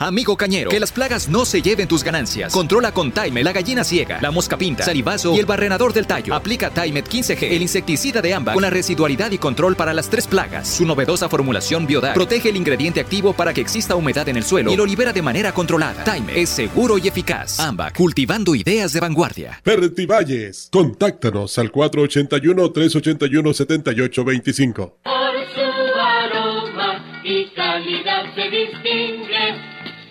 Amigo cañero, que las plagas no se lleven tus ganancias. Controla con Time la gallina ciega, la mosca pinta, salivazo y el barrenador del tallo. Aplica Timet 15G, el insecticida de AMBA, con la residualidad y control para las tres plagas. Su novedosa formulación Biodag protege el ingrediente activo para que exista humedad en el suelo y lo libera de manera controlada. Time es seguro y eficaz. AMBA, cultivando ideas de vanguardia. Valles, contáctanos al 481-381-7825. Por su aroma y calidad se distingue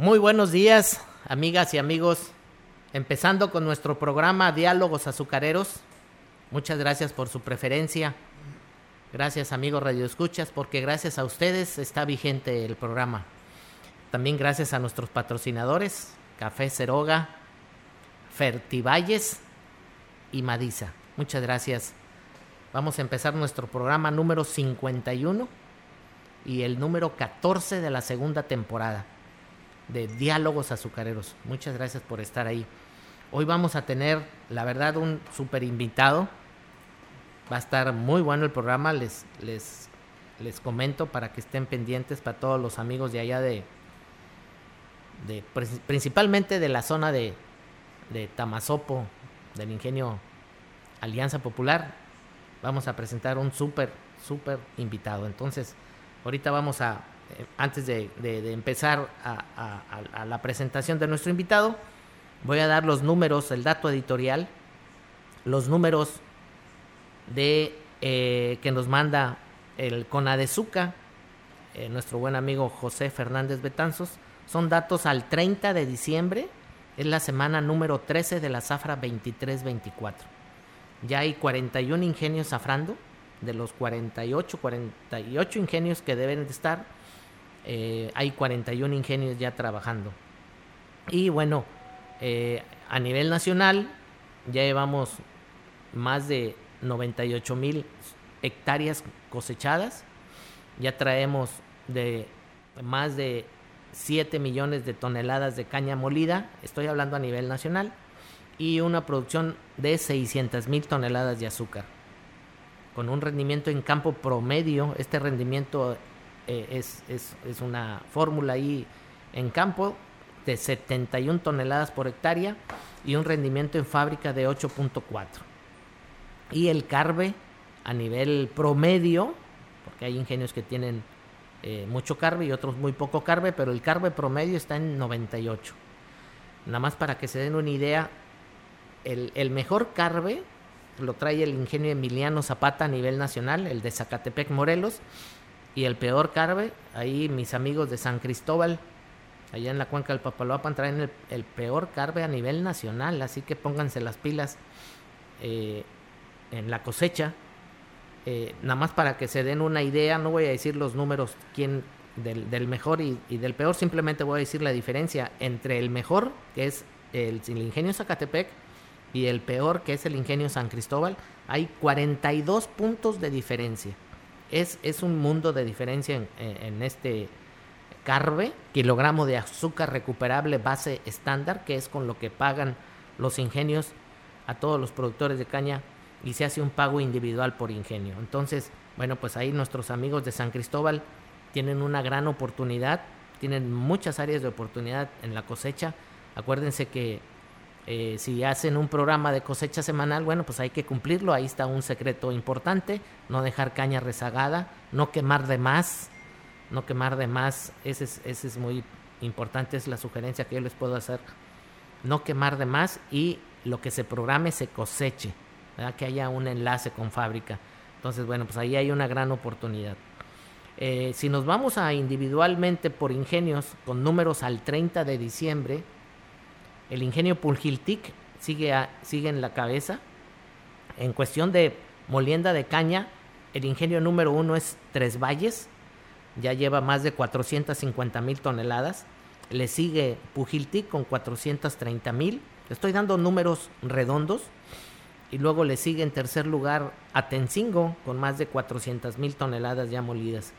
Muy buenos días, amigas y amigos. Empezando con nuestro programa Diálogos Azucareros. Muchas gracias por su preferencia. Gracias, amigos Radio Escuchas, porque gracias a ustedes está vigente el programa. También gracias a nuestros patrocinadores, Café Ceroga, Fertivalles y Madiza. Muchas gracias. Vamos a empezar nuestro programa número 51 y el número 14 de la segunda temporada de Diálogos Azucareros. Muchas gracias por estar ahí. Hoy vamos a tener, la verdad, un super invitado. Va a estar muy bueno el programa, les, les, les comento para que estén pendientes para todos los amigos de allá de, de principalmente de la zona de, de Tamazopo, del ingenio Alianza Popular. Vamos a presentar un súper, súper invitado. Entonces, ahorita vamos a, antes de, empezar a, la presentación de nuestro invitado, voy a dar los números, el dato editorial, los números de eh, que nos manda el CONADEZUCA, eh, nuestro buen amigo José Fernández Betanzos, son datos al 30 de diciembre, es la semana número 13 de la zafra 23-24. Ya hay 41 ingenios zafrando, de los 48, 48 ingenios que deben de estar, eh, hay 41 ingenios ya trabajando. Y bueno, eh, a nivel nacional ya llevamos más de 98 mil hectáreas cosechadas. Ya traemos de más de 7 millones de toneladas de caña molida, estoy hablando a nivel nacional, y una producción de 600 mil toneladas de azúcar. Con un rendimiento en campo promedio, este rendimiento eh, es, es, es, una fórmula ahí en campo de 71 toneladas por hectárea y un rendimiento en fábrica de 8.4. Y el carbe a nivel promedio, porque hay ingenios que tienen eh, mucho carbe y otros muy poco carbe, pero el carbe promedio está en 98. Nada más para que se den una idea, el, el mejor carbe lo trae el ingenio Emiliano Zapata a nivel nacional, el de Zacatepec Morelos, y el peor carbe, ahí mis amigos de San Cristóbal, allá en la cuenca del Papaloapan, traen el, peor carbe a nivel nacional, así que pónganse las pilas eh, en la cosecha. Eh, nada más para que se den una idea, no voy a decir los números quién del, mejor y, del peor, simplemente voy a decir la diferencia entre el mejor, que es el, el ingenio Zacatepec, y el peor, que es el ingenio San Cristóbal, hay 42 puntos de diferencia. Es, es un mundo de diferencia en, este carbe, kilogramo de azúcar recuperable base estándar, que es con lo que pagan los ingenios a todos los productores de caña y se hace un pago individual por ingenio. Entonces, bueno, pues ahí nuestros amigos de San Cristóbal tienen una gran oportunidad, tienen muchas áreas de oportunidad en la cosecha. Acuérdense que Eh, si hacen un programa de cosecha semanal, bueno, pues hay que cumplirlo. Ahí está un secreto importante, no dejar caña rezagada, no quemar de más, no quemar de más, ese es, ese es muy importante, es la sugerencia que yo les puedo hacer. No quemar de más y lo que se programe se coseche, que haya un enlace con fábrica. Entonces, bueno, pues ahí hay una gran oportunidad. Eh, si nos vamos a individualmente por ingenios con números al 30 de diciembre, el ingenio Pulgiltic sigue, en la cabeza. En cuestión de molienda de caña, el ingenio número uno es Tres Valles, ya lleva más de 450 mil toneladas. Le sigue Pujiltic con 430 mil. Estoy dando números redondos. Y luego le sigue en tercer lugar Atencingo con más de 400 mil toneladas ya molidas.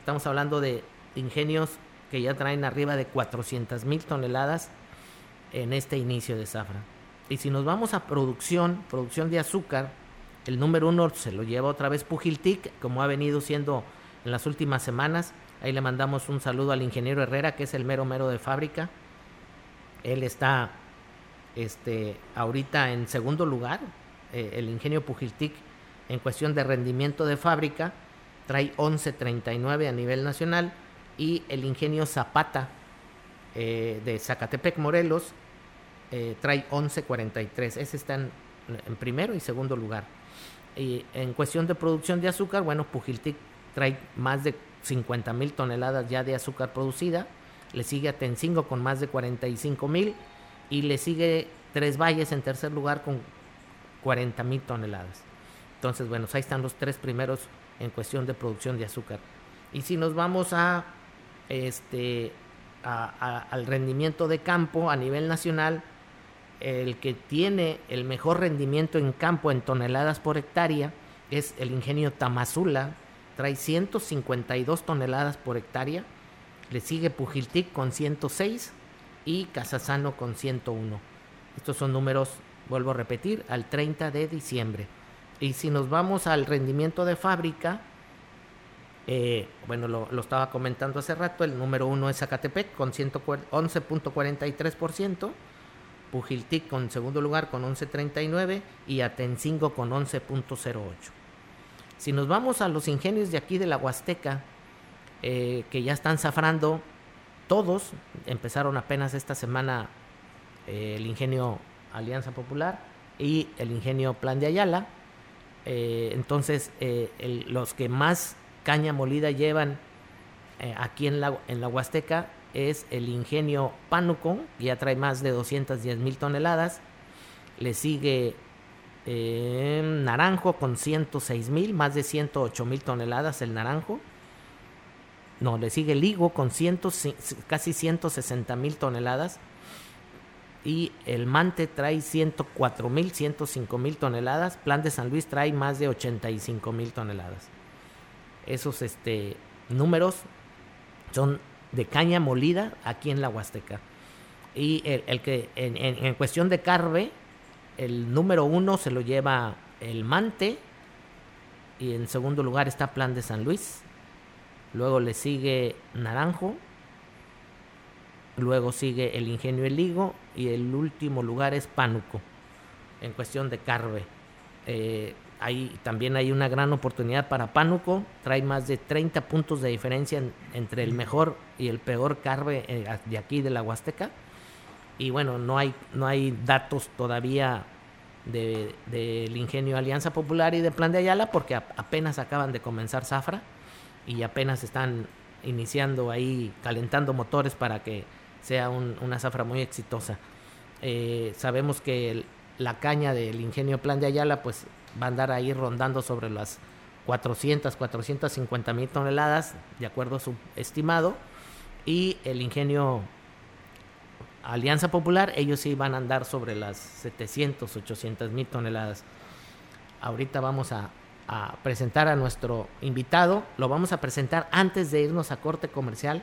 Estamos hablando de ingenios que ya traen arriba de 400 mil toneladas en este inicio de zafra. Y si nos vamos a producción, producción de azúcar, el número uno se lo lleva otra vez Pujiltic, como ha venido siendo en las últimas semanas. Ahí le mandamos un saludo al ingeniero Herrera, que es el mero mero de fábrica. Él está este, ahorita en segundo lugar, eh, el ingenio Pujiltic, en cuestión de rendimiento de fábrica, trae 11.39 a nivel nacional y el ingenio Zapata eh, de Zacatepec, Morelos, eh, trae 11.43. Ese está en, en, primero y segundo lugar. Y en cuestión de producción de azúcar, bueno, Pujiltic trae más de 50 mil toneladas ya de azúcar producida, le sigue a Tencingo con más de 45 mil y le sigue Tres Valles en tercer lugar con 40 mil toneladas. Entonces, bueno, ahí están los tres primeros en cuestión de producción de azúcar. Y si nos vamos a este al rendimiento de campo a nivel nacional, el que tiene el mejor rendimiento en campo en toneladas por hectárea es el ingenio Tamazula trae 152 toneladas por hectárea. Le sigue Pujiltic con 106 y Casasano con 101. Estos son números, vuelvo a repetir, al 30 de diciembre. Y si nos vamos al rendimiento de fábrica, eh, bueno, lo, estaba comentando hace rato, el número uno es Zacatepec con 11.43%, Pujiltic con segundo lugar con 11.39% y Atencingo con 11.08%. Si nos vamos a los ingenios de aquí de la Huasteca, eh, que ya están zafrando, todos empezaron apenas esta semana eh, el ingenio Alianza Popular y el ingenio Plan de Ayala. Eh, entonces, los que más caña molida llevan aquí en la, en la Huasteca es el ingenio Pánuco, que ya trae más de 210 mil toneladas. Le sigue naranjo con 106 mil, más de 108 mil toneladas el naranjo. No, le sigue el higo con casi 160 mil toneladas. Y el mante trae 104 mil, 105 mil toneladas. Plan de San Luis trae más de 85 mil toneladas. Esos este, números son de caña molida aquí en la Huasteca. Y el, que en, en cuestión de carve, el número uno se lo lleva el Mante. Y en segundo lugar está Plan de San Luis. Luego le sigue Naranjo. Luego sigue el Ingenio El Higo. Y el último lugar es Pánuco. En cuestión de Carve. Eh, también hay una gran oportunidad para Pánuco. Trae más de 30 puntos de diferencia entre el mejor y el peor Carve eh, de aquí de la Huasteca y bueno, no hay, no hay datos todavía del de, ingenio Alianza Popular y de Plan de Ayala porque apenas acaban de comenzar Zafra y apenas están iniciando ahí, calentando motores para que sea una zafra muy exitosa. Eh, sabemos que la caña del ingenio Plan de Ayala pues va a andar ahí rondando sobre las 400, 450 mil toneladas, de acuerdo a su estimado, y el ingenio Alianza Popular, ellos sí van a andar sobre las 700, 800 mil toneladas. Ahorita vamos a, presentar a nuestro invitado, lo vamos a presentar antes de irnos a corte comercial,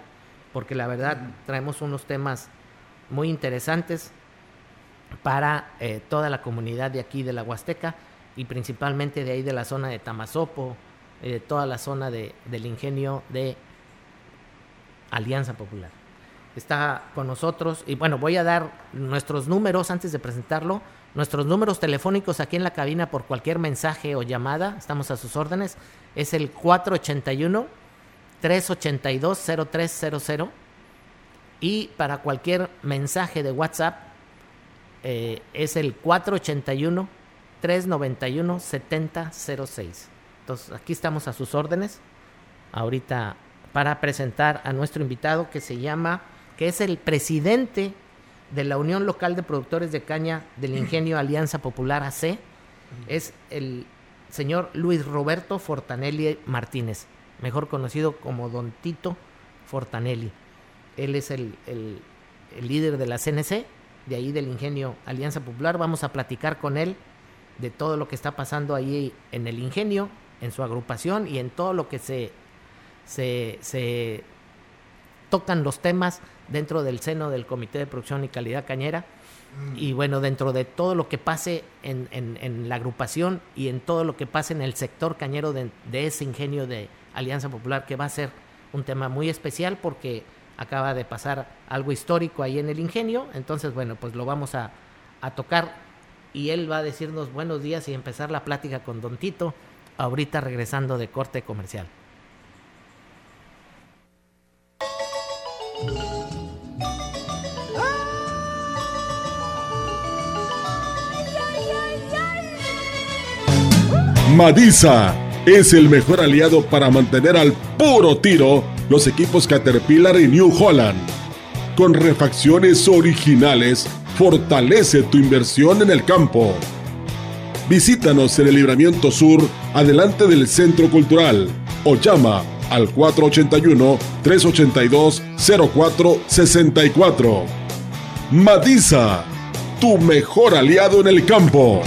porque la verdad traemos unos temas muy interesantes para eh, toda la comunidad de aquí de la Huasteca y principalmente de ahí de la zona de Tamazopo, eh, toda la zona de, del ingenio de Alianza Popular. está con nosotros. Y bueno, voy a dar nuestros números antes de presentarlo. Nuestros números telefónicos aquí en la cabina por cualquier mensaje o llamada, estamos a sus órdenes, es el 481-382-0300. Y para cualquier mensaje de WhatsApp eh, es el 481-391-7006. Entonces, aquí estamos a sus órdenes. Ahorita para presentar a nuestro invitado que se llama, que es el presidente de la Unión Local de Productores de Caña del Ingenio Alianza Popular AC, es el señor Luis Roberto Fortanelli Martínez, mejor conocido como Don Tito Fortanelli. Él es el, el, líder de la CNC, de ahí del Ingenio Alianza Popular. Vamos a platicar con él de todo lo que está pasando ahí en el ingenio, en su agrupación y en todo lo que se, se, se tocan los temas dentro del seno del Comité de Producción y Calidad Cañera. Mm. Y bueno, dentro de todo lo que pase en, en, la agrupación y en todo lo que pase en el sector cañero de, ese ingenio de Alianza Popular, que va a ser un tema muy especial porque acaba de pasar algo histórico ahí en el ingenio. Entonces, bueno, pues lo vamos a, a tocar y él va a decirnos buenos días y empezar la plática con Don Tito, ahorita regresando de corte comercial. Madisa es el mejor aliado para mantener al puro tiro los equipos Caterpillar y New Holland. Con refacciones originales, fortalece tu inversión en el campo. Visítanos en el Libramiento Sur, adelante del Centro Cultural, o llama al 481-382-0464. Madisa, tu mejor aliado en el campo.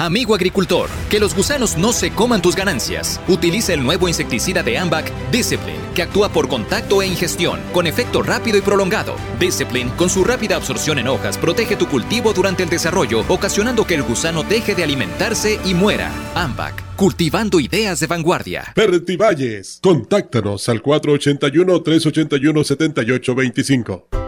Amigo agricultor, que los gusanos no se coman tus ganancias. Utiliza el nuevo insecticida de Ambac, Discipline, que actúa por contacto e ingestión, con efecto rápido y prolongado. Discipline, con su rápida absorción en hojas, protege tu cultivo durante el desarrollo, ocasionando que el gusano deje de alimentarse y muera. Ambac, cultivando ideas de vanguardia. Valles, contáctanos al 481 381 7825.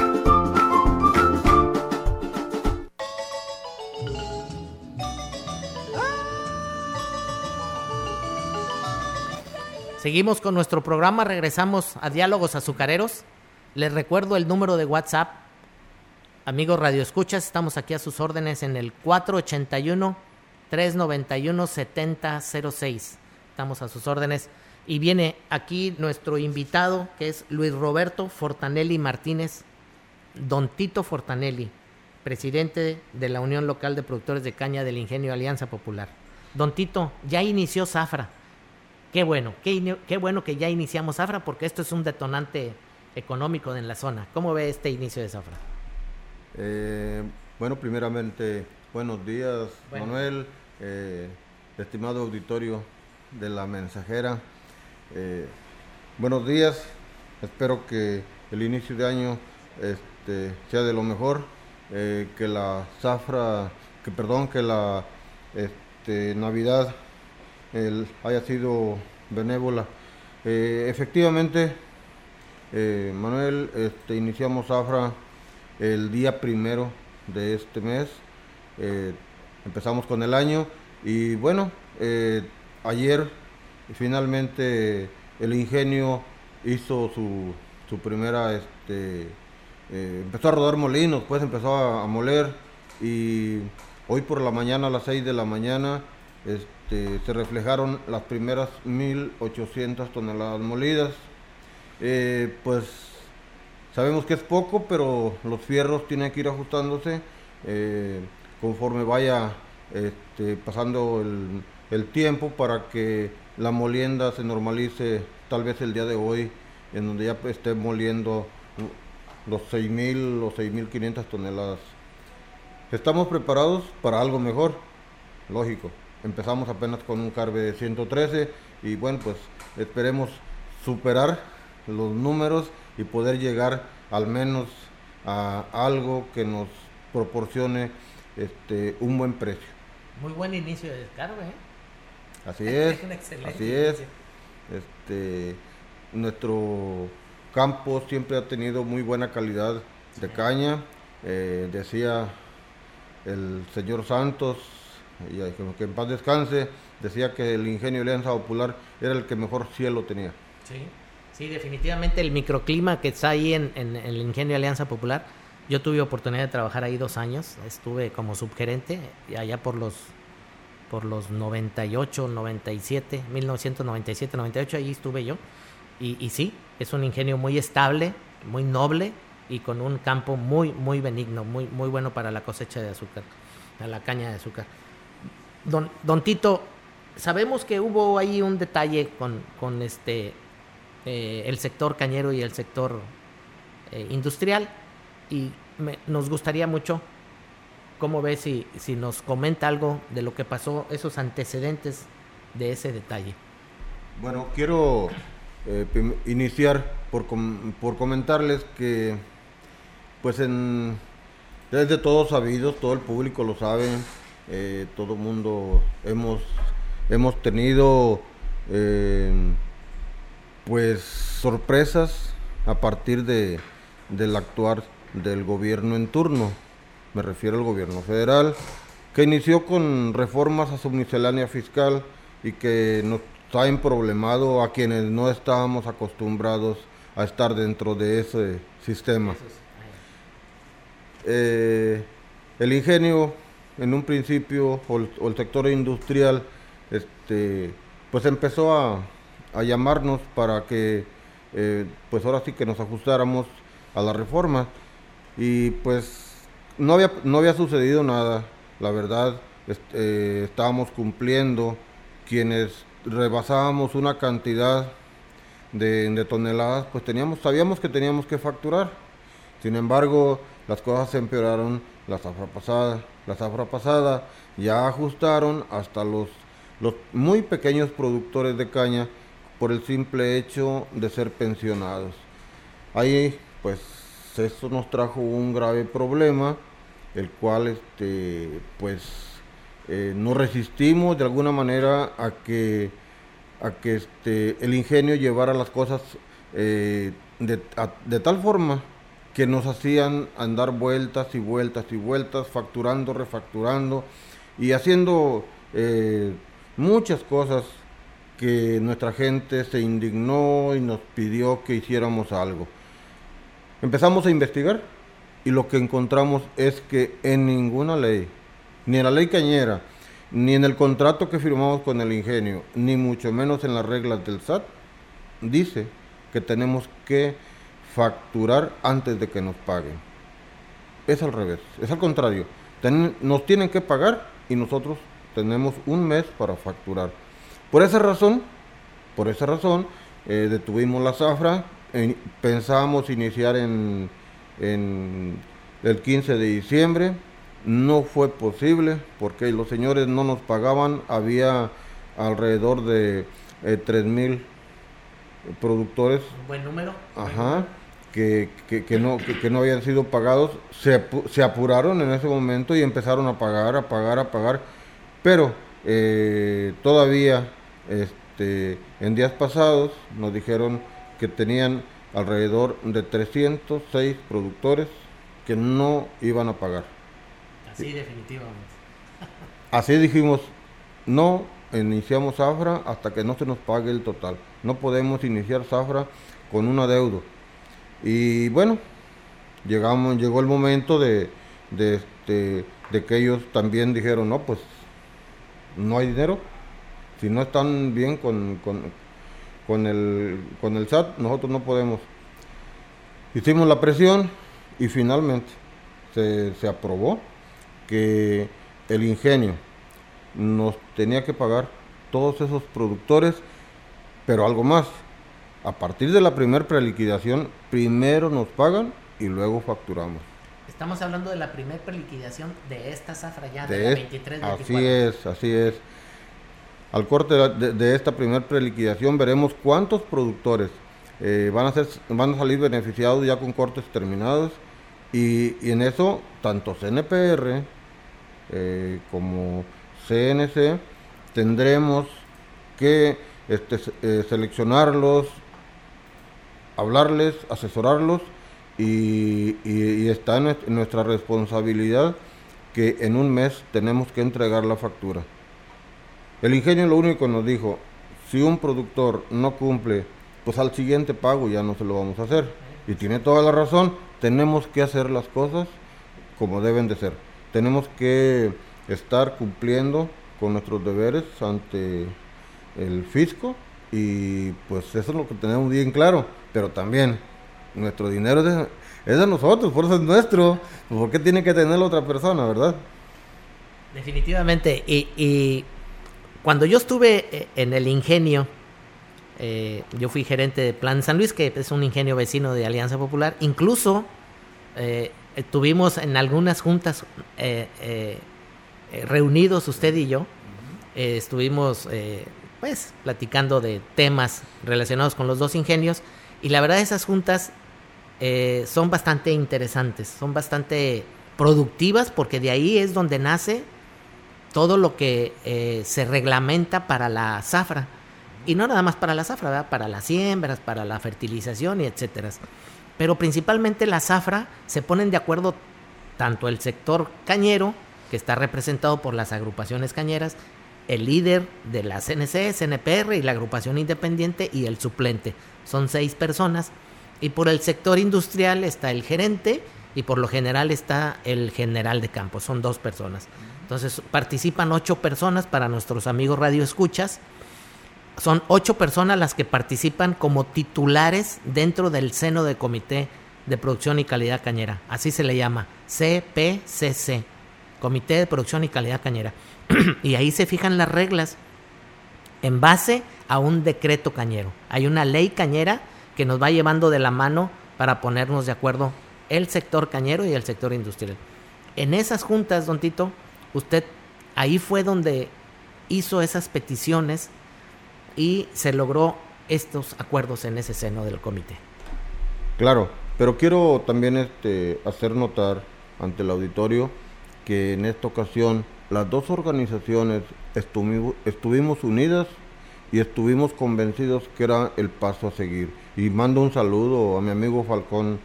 Seguimos con nuestro programa, regresamos a Diálogos Azucareros. Les recuerdo el número de WhatsApp. Amigos Radio Escuchas, estamos aquí a sus órdenes en el 481 391 7006. Estamos a sus órdenes. Y viene aquí nuestro invitado, que es Luis Roberto Fortanelli Martínez, Don Tito Fortanelli, presidente de la Unión Local de Productores de Caña del Ingenio Alianza Popular. Don Tito, ya inició Zafra Qué bueno, qué, bueno que ya iniciamos Zafra porque esto es un detonante económico en la zona. ¿Cómo ve este inicio de Zafra? Eh, bueno, primeramente, buenos días, Manuel, eh, estimado auditorio de la mensajera. Eh, buenos días, espero que el inicio de año este, sea de lo mejor, que la Zafra, que perdón, que la este, Navidad haya sido benévola. Eh, efectivamente, eh, Manuel, este, iniciamos AFRA el día primero de este mes. Eh, empezamos con el año y bueno, ayer finalmente el ingenio hizo su, su primera, este, empezó a rodar molinos, pues empezó a, a, moler y hoy por la mañana a las 6 de la mañana este, este, se reflejaron las primeras 1.800 toneladas molidas. Eh, pues sabemos que es poco, pero los fierros tienen que ir ajustándose eh, conforme vaya este, pasando el, tiempo para que la molienda se normalice tal vez el día de hoy, en donde ya esté moliendo los 6.000 o 6.500 toneladas. estamos preparados para algo mejor, lógico. Empezamos apenas con un Carve 113 y bueno, pues esperemos superar los números y poder llegar al menos a algo que nos proporcione este, un buen precio. Muy buen inicio de Carve, ¿eh? Así es, así es. Este, nuestro campo siempre ha tenido muy buena calidad de caña. Eh, decía el señor Santos, y que en paz descanse, decía que el ingenio de Alianza Popular era el que mejor cielo tenía. Sí, sí definitivamente el microclima que está ahí en, en, el ingenio Alianza Popular. Yo tuve oportunidad de trabajar ahí dos años, estuve como subgerente allá por los por los 98, 97, 1997, 98, ahí estuve yo. Y, y sí, es un ingenio muy estable, muy noble y con un campo muy, muy benigno, muy, muy bueno para la cosecha de azúcar, a la caña de azúcar. Don, don Tito, sabemos que hubo ahí un detalle con, con este, eh, el sector cañero y el sector eh, industrial y nos gustaría mucho ¿Cómo ves si, si nos comenta algo de lo que pasó, esos antecedentes de ese detalle? Bueno, quiero eh, iniciar por, por comentarles que, pues, en, todos sabidos, todo el público lo sabe, eh, todo el mundo hemos, hemos tenido, eh, pues, sorpresas a partir de, del actuar del gobierno en turno me refiero al gobierno federal, que inició con reformas a su miscelánea fiscal y que nos ha emproblemado a quienes no estábamos acostumbrados a estar dentro de ese sistema. Eh, el ingenio, en un principio, el, sector industrial, este, pues empezó a, llamarnos para que, eh, pues ahora sí que nos ajustáramos a la reforma. Y pues no había, no había sucedido nada, la verdad, eh, estábamos cumpliendo, quienes rebasábamos una cantidad de, toneladas, pues teníamos, sabíamos que teníamos que facturar. Sin embargo, las cosas se empeoraron la zafra pasada. La zafra pasada ya ajustaron hasta los, los muy pequeños productores de caña por el simple hecho de ser pensionados. Ahí, pues, eso nos trajo un grave problema, el cual, este, pues, eh, no resistimos de alguna manera a que, a que este, el ingenio llevara las cosas eh, de, tal forma que nos hacían andar vueltas y vueltas y vueltas, facturando, refacturando y haciendo eh, muchas cosas que nuestra gente se indignó y nos pidió que hiciéramos algo. Empezamos a investigar y lo que encontramos es que en ninguna ley, ni en la ley cañera, ni en el contrato que firmamos con el ingenio, ni mucho menos en las reglas del SAT, dice que tenemos que facturar antes de que nos paguen. Es al revés, es al contrario. nos tienen que pagar y nosotros tenemos un mes para facturar. Por esa razón, por esa razón, eh, detuvimos la zafra, pensábamos iniciar en, en el 15 de diciembre. No fue posible porque los señores no nos pagaban. Había alrededor de eh, tres mil productores. Buen número. Ajá. Que, que, no, que, no habían sido pagados. Se, se, apuraron en ese momento y empezaron a pagar, a pagar, a pagar. Pero eh, todavía este, en días pasados nos dijeron que tenían alrededor de 306 productores que no iban a pagar. Así definitivamente. Así dijimos, no iniciamos Zafra hasta que no se nos pague el total. No podemos iniciar Zafra con un adeudo. Y bueno, llegamos, llegó el momento de, este, de que ellos también dijeron, no, pues no hay dinero. Si no están bien con, con el, con el SAT, nosotros no podemos. Hicimos la presión y finalmente se, se aprobó que el ingenio nos tenía que pagar todos esos productores, pero algo más. A partir de la primera preliquidación, primero nos pagan y luego facturamos. Estamos hablando de la primera preliquidación de esta zafra ya, de, la 23 Así es, así es. Al corte de, esta primera preliquidación veremos cuántos productores eh, van, a ser, van a salir beneficiados ya con cortes terminados y, en eso tanto CNPR eh, como CNC tendremos que este, eh, seleccionarlos, hablarles, asesorarlos y, está en nuestra responsabilidad que en un mes tenemos que entregar la factura. El ingenio lo único nos dijo, si un productor no cumple, pues al siguiente pago ya no se lo vamos a hacer. Y tiene toda la razón, tenemos que hacer las cosas como deben de ser. Tenemos que estar cumpliendo con nuestros deberes ante el fisco y pues eso es lo que tenemos bien claro, pero también nuestro dinero es de, nosotros, por eso es nuestro, ¿por qué tiene que tenerlo otra persona, verdad? Definitivamente, y, cuando yo estuve eh, en el ingenio, eh, yo fui gerente de Plan San Luis, que es un ingenio vecino de Alianza Popular, incluso eh, tuvimos en algunas juntas reunidos usted y yo, estuvimos pues platicando de temas relacionados con los dos ingenios y la verdad esas juntas eh, son bastante interesantes, son bastante productivas porque de ahí es donde nace todo lo que eh, se reglamenta para la zafra. Y no nada más para la zafra, para las siembras, para la fertilización y etcétera. Pero principalmente la zafra se ponen de acuerdo tanto el sector cañero, que está representado por las agrupaciones cañeras, el líder de la CNC, CNPR y la agrupación independiente y el suplente. Son seis personas. Y por el sector industrial está el gerente y por lo general está el general de campo. Son dos personas. Entonces participan ocho personas para nuestros amigos radio escuchas. Son ocho personas las que participan como titulares dentro del seno de comité de producción y calidad cañera. Así se le llama, CPCC, Comité de Producción y Calidad Cañera. y ahí se fijan las reglas en base a un decreto cañero. Hay una ley cañera que nos va llevando de la mano para ponernos de acuerdo el sector cañero y el sector industrial. En esas juntas, don Tito, usted ahí fue donde hizo esas peticiones y se logró estos acuerdos en ese seno del comité. Claro, pero quiero también este, hacer notar ante el auditorio que en esta ocasión las dos organizaciones estuvimos unidas y estuvimos convencidos que era el paso a seguir. Y mando un saludo a mi amigo Falcón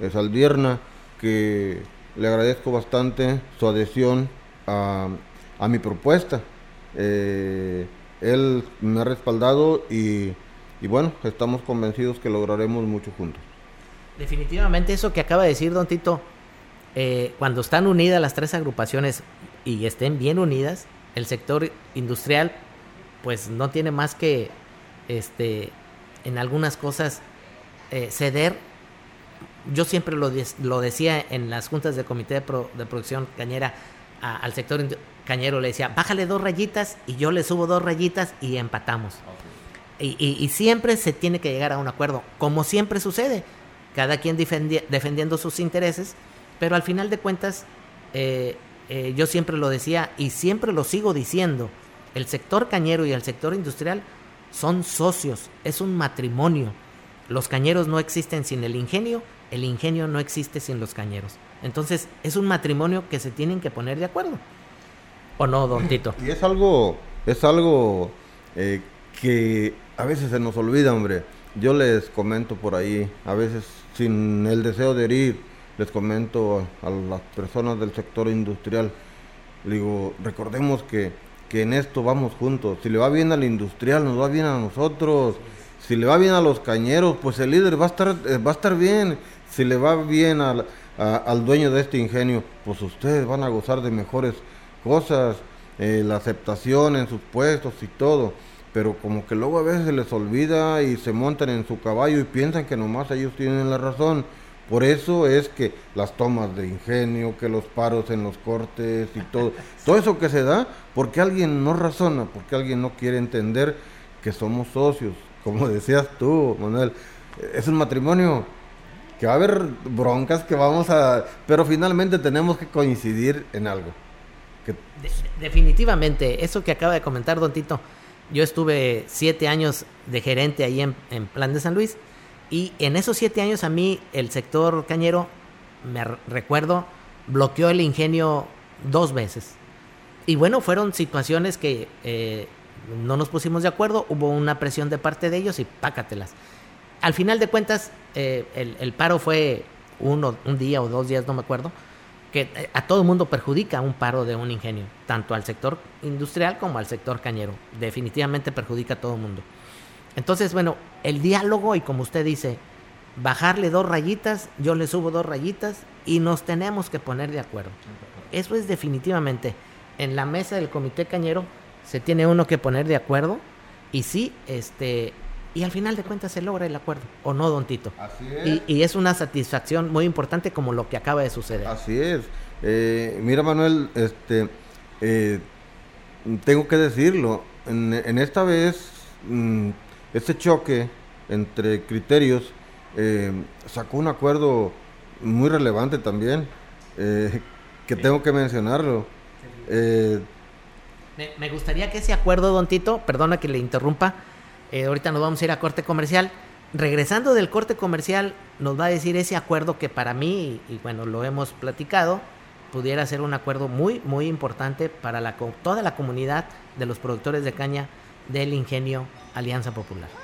eh, Saldierna, que le agradezco bastante su adhesión a, mi propuesta. Eh, él me ha respaldado y, bueno, estamos convencidos que lograremos mucho juntos. Definitivamente eso que acaba de decir don Tito, eh, cuando están unidas las tres agrupaciones, y estén bien unidas, el sector industrial pues no tiene más que este en algunas cosas eh, ceder. Yo siempre lo, lo, decía en las juntas del comité de, producción cañera al sector cañero, le decía, bájale dos rayitas y yo le subo dos rayitas y empatamos. Y, siempre se tiene que llegar a un acuerdo, como siempre sucede, cada quien defendiendo sus intereses, pero al final de cuentas eh, eh, yo siempre lo decía y siempre lo sigo diciendo, el sector cañero y el sector industrial son socios, es un matrimonio. Los cañeros no existen sin el ingenio, el ingenio no existe sin los cañeros. Entonces es un matrimonio que se tienen que poner de acuerdo. ¿O no, don Tito? Y es algo, es algo eh, que a veces se nos olvida, hombre. Yo les comento por ahí, a veces sin el deseo de herir, les comento a, las personas del sector industrial, digo, recordemos que, que, en esto vamos juntos. Si le va bien al industrial, nos va bien a nosotros. Si le va bien a los cañeros, pues el líder va a estar, eh, va a estar bien. Si le va bien al, al dueño de este ingenio, pues ustedes van a gozar de mejores cosas, eh, la aceptación en sus puestos y todo. Pero como que luego a veces se les olvida y se montan en su caballo y piensan que nomás ellos tienen la razón por eso es que las tomas de ingenio, que los paros en los cortes y todo, todo eso que se da, porque alguien no razona, porque alguien no quiere entender que somos socios, como decías tú, Manuel, es un matrimonio que va a haber broncas, que vamos a... Pero finalmente tenemos que coincidir en algo. definitivamente, eso que acaba de comentar Don Tito, yo estuve siete años de gerente ahí en, en Plan de San Luis y en esos siete años a mí el sector cañero, me recuerdo, bloqueó el ingenio dos veces. Y bueno, fueron situaciones que eh, no nos pusimos de acuerdo, hubo una presión de parte de ellos y pácatelas. Al final de cuentas, eh, el, paro fue uno, un día o dos días, no me acuerdo, que eh, a todo el mundo perjudica un paro de un ingenio, tanto al sector industrial como al sector cañero. Definitivamente perjudica a todo el mundo. Entonces, bueno, el diálogo y como usted dice, bajarle dos rayitas, yo le subo dos rayitas y nos tenemos que poner de acuerdo. Eso es definitivamente. En la mesa del comité cañero se tiene uno que poner de acuerdo y sí, este, y al final de cuentas se logra el acuerdo, ¿o no, don Tito? Así es. Y, es una satisfacción muy importante como lo que acaba de suceder. Así es. Eh, mira, Manuel, este, eh, tengo que decirlo, en, esta vez, mm, este choque entre criterios eh, sacó un acuerdo muy relevante también, que tengo que mencionarlo. Me, gustaría que ese acuerdo, don Tito, perdona que le interrumpa, eh, ahorita nos vamos a ir a corte comercial. Regresando del corte comercial, nos va a decir ese acuerdo que para mí, y, bueno, lo hemos platicado, pudiera ser un acuerdo muy, muy importante para la, toda la comunidad de los productores de caña del ingenio Alianza Popular.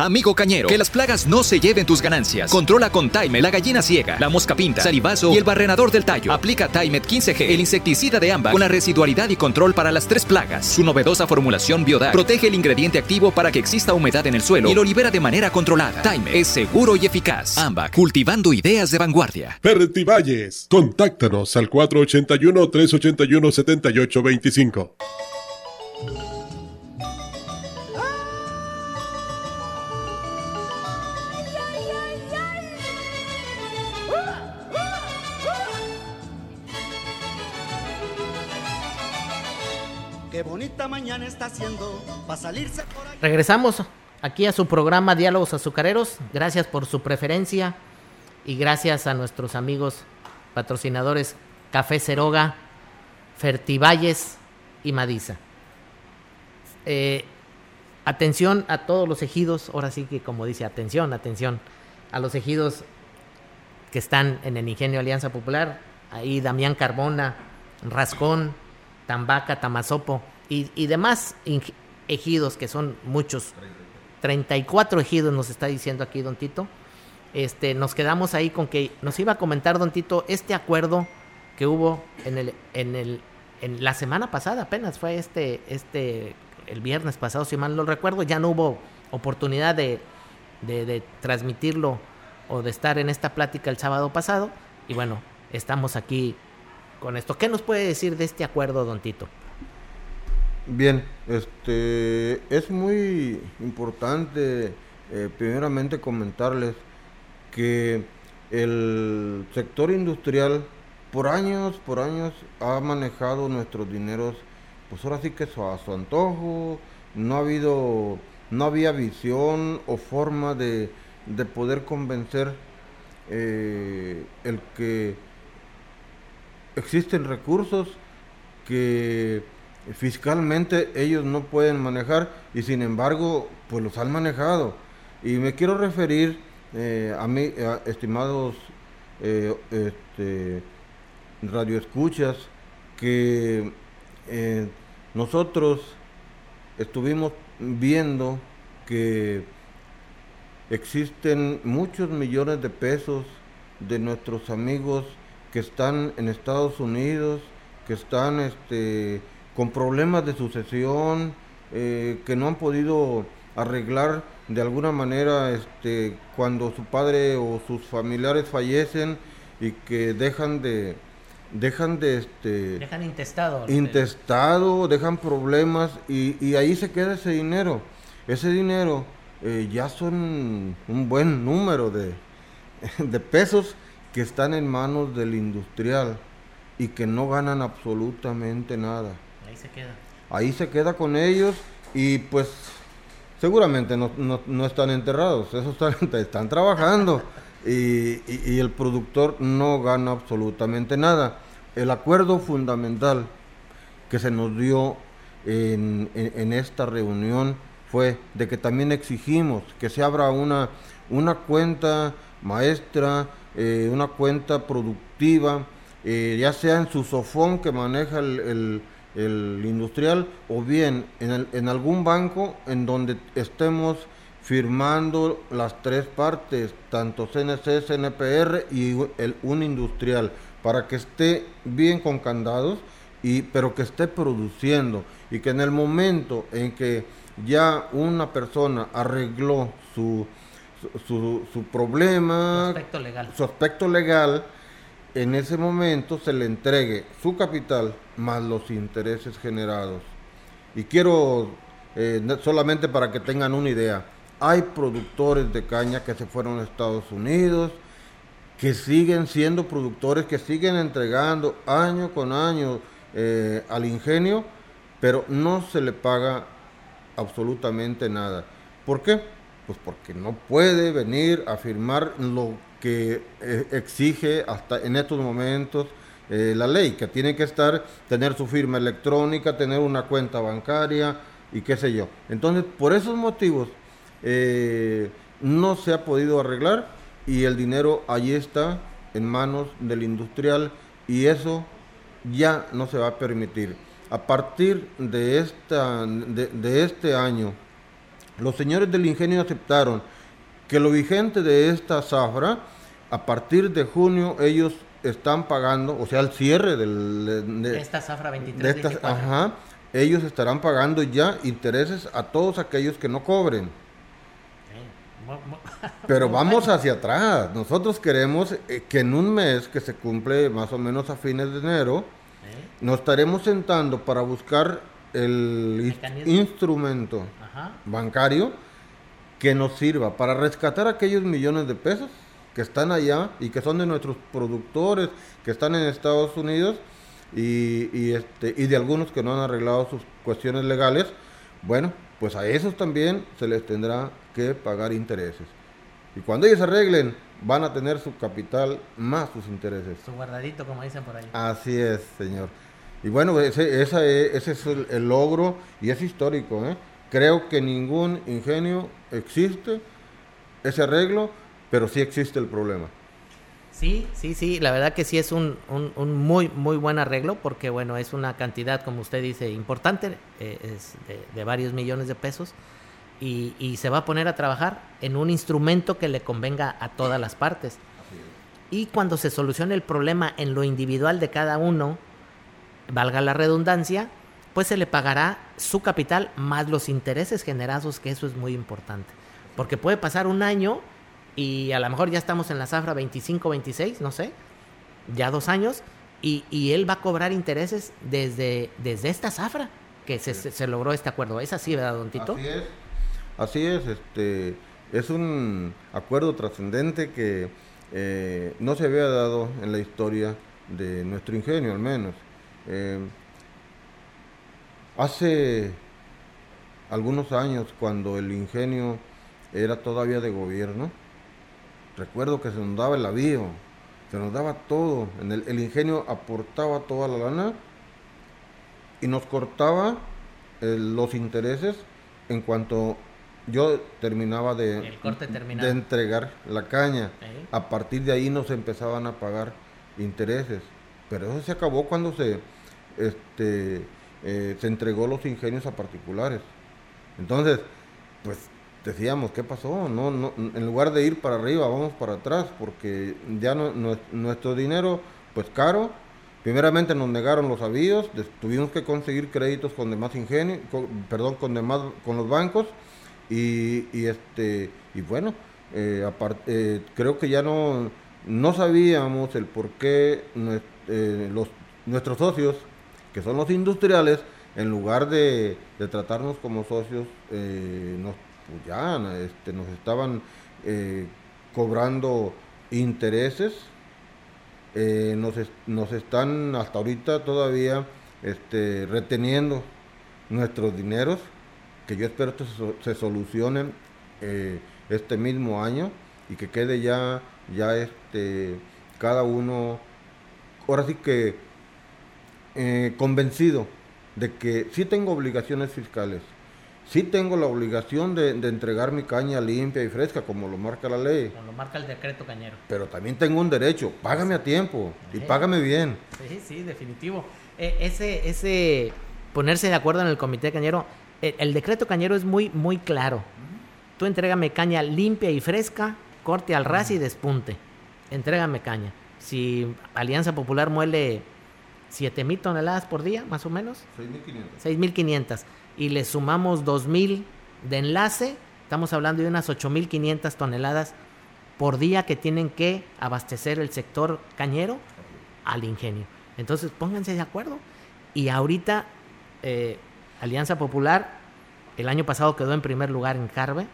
Amigo cañero, que las plagas no se lleven tus ganancias. Controla con Time la gallina ciega, la mosca pinta, salivazo y el barrenador del tallo. Aplica Timet 15G, el insecticida de ámbar, con la residualidad y control para las tres plagas. Su novedosa formulación Biodar protege el ingrediente activo para que exista humedad en el suelo y lo libera de manera controlada. Time es seguro y eficaz. Ambac, cultivando ideas de vanguardia. Fertivalles, contáctanos al 481 381 7825. bonita mañana está haciendo para salirse Regresamos aquí a su programa Diálogos Azucareros. Gracias por su preferencia y gracias a nuestros amigos patrocinadores Café Ceroga, Fertivalles y Madiza. Eh, atención a todos los ejidos, ahora sí que como dice, atención, atención a los ejidos que están en el Ingenio Alianza Popular, ahí Damián Carbona, Rascón, Tambaca, Tamazopo, y, demás ejidos, que son muchos, 34 ejidos nos está diciendo aquí Don Tito, este, nos quedamos ahí con que nos iba a comentar Don Tito este acuerdo que hubo en el, en el, en la semana pasada apenas fue este, este, el viernes pasado, si mal no recuerdo, ya no hubo oportunidad de, de, de transmitirlo o de estar en esta plática el sábado pasado, y bueno, estamos aquí con esto. ¿Qué nos puede decir de este acuerdo, Don Tito? Bien, este es muy importante eh, primeramente comentarles que el sector industrial por años, por años ha manejado nuestros dineros, pues ahora sí que a su antojo, no ha habido, no había visión o forma de, poder convencer eh, el que existen recursos que fiscalmente ellos no pueden manejar y sin embargo pues los han manejado. Y me quiero referir eh, a mí estimados eh, este, radioescuchas que eh, nosotros estuvimos viendo que existen muchos millones de pesos de nuestros amigos que están en Estados Unidos, que están este, con problemas de sucesión, eh, que no han podido arreglar de alguna manera este, cuando su padre o sus familiares fallecen y que dejan de dejan de este dejan intestado intestado dejan problemas y, ahí se queda ese dinero. Ese dinero eh, ya son un buen número de, de pesos que están en manos del industrial y que no ganan absolutamente nada. Ahí se queda. Ahí se queda con ellos y pues seguramente no, no, están enterrados, esos están, están trabajando y, y, el productor no gana absolutamente nada. El acuerdo fundamental que se nos dio en, en, esta reunión fue de que también exigimos que se abra una, una cuenta maestra, eh, una cuenta productiva, eh, ya sea en su sofón que maneja el el industrial o bien en, en algún banco en donde estemos firmando las tres partes, tanto CNC, CNPR y el, un industrial, para que esté bien con candados, y, pero que esté produciendo. Y que en el momento en que ya una persona arregló su, su, su, problema, legal. su aspecto legal en ese momento se le entregue su capital más los intereses generados. Y quiero, eh, solamente para que tengan una idea, hay productores de caña que se fueron a Estados Unidos, que siguen siendo productores, que siguen entregando año con año eh, al ingenio, pero no se le paga absolutamente nada. ¿Por qué? Pues porque no puede venir a firmar lo que eh, exige hasta en estos momentos eh, la ley, que tiene que estar, tener su firma electrónica, tener una cuenta bancaria y qué sé yo. Entonces, por esos motivos, eh, no se ha podido arreglar y el dinero allí está en manos del industrial y eso ya no se va a permitir. A partir de, esta, de este año, los señores del ingenio aceptaron que lo vigente de esta zafra, a partir de junio ellos están pagando, o sea, el cierre del, de, esta zafra 23 ajá, ellos estarán pagando ya intereses a todos aquellos que no cobren. Pero vamos hacia atrás. Nosotros queremos eh, que en un mes, que se cumple más o menos a fines de enero, nos estaremos sentando para buscar el instrumento bancario que nos sirva para rescatar aquellos millones de pesos que están allá y que son de nuestros productores que están en Estados Unidos y, este, y de algunos que no han arreglado sus cuestiones legales, bueno, pues a esos también se les tendrá que pagar intereses. Y cuando ellos arreglen, van a tener su capital más sus intereses. Su guardadito, como dicen por ahí. Así es, señor. Y bueno, ese, esa ese es el, el, logro y es histórico. ¿eh? Creo que ningún ingenio existe ese arreglo, pero sí existe el problema. Sí, sí, sí, la verdad que sí es un, un, muy, muy buen arreglo porque, bueno, es una cantidad, como usted dice, importante, eh, es de, varios millones de pesos y, y, se va a poner a trabajar en un instrumento que le convenga a todas las partes. Y cuando se solucione el problema en lo individual de cada uno, valga la redundancia, pues se le pagará su capital más los intereses generados, que eso es muy importante. Porque puede pasar un año y a lo mejor ya estamos en la zafra 25, 26, no sé, ya dos años, y, y él va a cobrar intereses desde, desde esta zafra que se, se, logró este acuerdo. ¿Es así, verdad, don Tito? Así es, así es, este, es un acuerdo trascendente que eh, no se había dado en la historia de nuestro ingenio, al menos. Eh, Hace algunos años, cuando el ingenio era todavía de gobierno, recuerdo que se nos daba el avío, se nos daba todo. En el, ingenio aportaba toda la lana y nos cortaba eh, los intereses en cuanto yo terminaba de, de entregar la caña. A partir de ahí nos empezaban a pagar intereses. Pero eso se acabó cuando se este, eh, se entregó los ingenios a particulares. Entonces, pues decíamos, ¿qué pasó? No, no, en lugar de ir para arriba, vamos para atrás, porque ya no, nuestro dinero, pues caro, primeramente nos negaron los avíos, tuvimos que conseguir créditos con demás ingenio, perdón, con demás, con los bancos, Y, este, y bueno, eh, aparte, creo que ya no, no sabíamos el por qué nuestros socios, que son los industriales, en lugar de, tratarnos como socios, nos, pues ya este, nos estaban cobrando intereses eh, nos, nos, están hasta ahorita todavía este, reteniendo nuestros dineros, que yo espero que se, solucionen eh, este mismo año y que quede ya, ya este, cada uno, ahora sí que eh, convencido de que sí tengo obligaciones fiscales, sí tengo la obligación de, entregar mi caña limpia y fresca, como lo marca la ley. Como lo marca el decreto cañero. Pero también tengo un derecho, págame a tiempo y págame bien. Sí, sí, definitivo. E, ese, ese ponerse de acuerdo en el comité cañero, e, el, decreto cañero es muy, muy claro. Tú entrégame caña limpia y fresca, corte al ras y despunte. Entrégame caña. Si Alianza Popular muele 7 mil toneladas por día, más o menos. 6.500. 6.500 y le sumamos 2.000 de enlace, estamos hablando de unas 8.500 toneladas por día que tienen que abastecer el sector cañero al ingenio. Entonces pónganse de acuerdo. Y ahorita eh, Alianza Popular, el año pasado quedó en primer lugar en Carve.